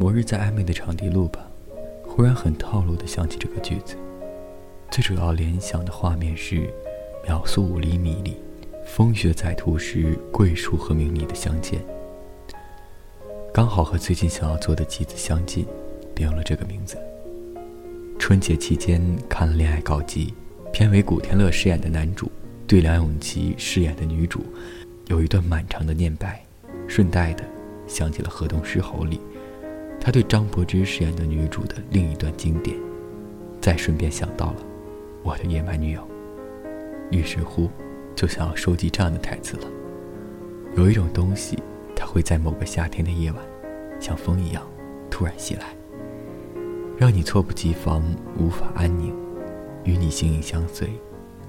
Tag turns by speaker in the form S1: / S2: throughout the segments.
S1: 某日在暧昧的场地录吧，忽然很套路的想起这个句子，最主要联想的画面是秒速五厘米里，风雪载途时桂树和明丽的相见，刚好和最近想要做的集子相近，便有了这个名字。春节期间看了《恋爱告急》，片尾古天乐饰演的男主对梁咏琪饰演的女主有一段漫长的念白，顺带的想起了《河东狮吼》里。他对张柏芝饰演的女主的另一段经典，再顺便想到了我的野蛮女友，于是乎就想要收集这样的台词了。有一种东西，它会在某个夏天的夜晚，像风一样突然袭来，让你猝不及防，无法安宁，与你形影相随，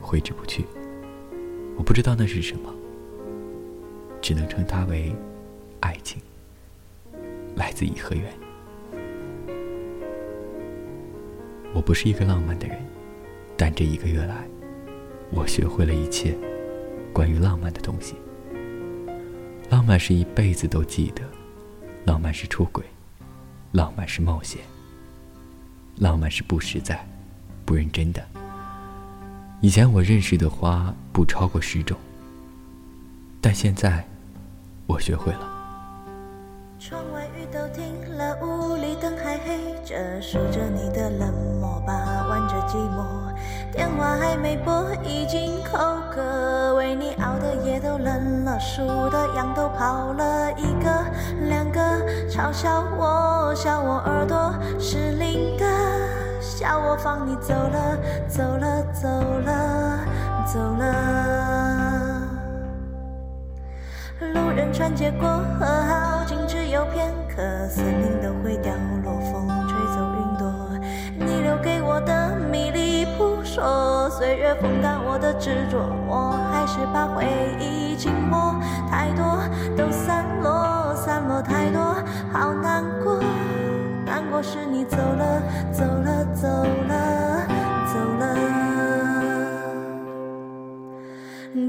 S1: 挥之不去。我不知道那是什么，只能称它为爱情。来自颐和园。我不是一个浪漫的人，但这一个月来，我学会了一切关于浪漫的东西。浪漫是一辈子都记得，浪漫是出轨，浪漫是冒险，浪漫是不实在、不认真的。以前我认识的花不超过十种，但现在我学会了。
S2: 窗外雨都停了，屋里灯还黑着，数着你的冷漠，把玩着寂寞。电话还没拨，已经口渴，为你熬的夜都冷了，数的羊都跑了一个两个，嘲笑我，笑我耳朵失灵的，笑我放你走了，走了，走了，走了。结果和，好景只有片刻，森林都会掉落，风吹走云朵。你留给我的迷离扑朔，岁月风干我的执着，我还是怕回忆静默，太多都散落，散落太多，好难过，难过是你走了，走了，走了，走了。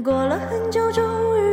S2: 过了很久，终于。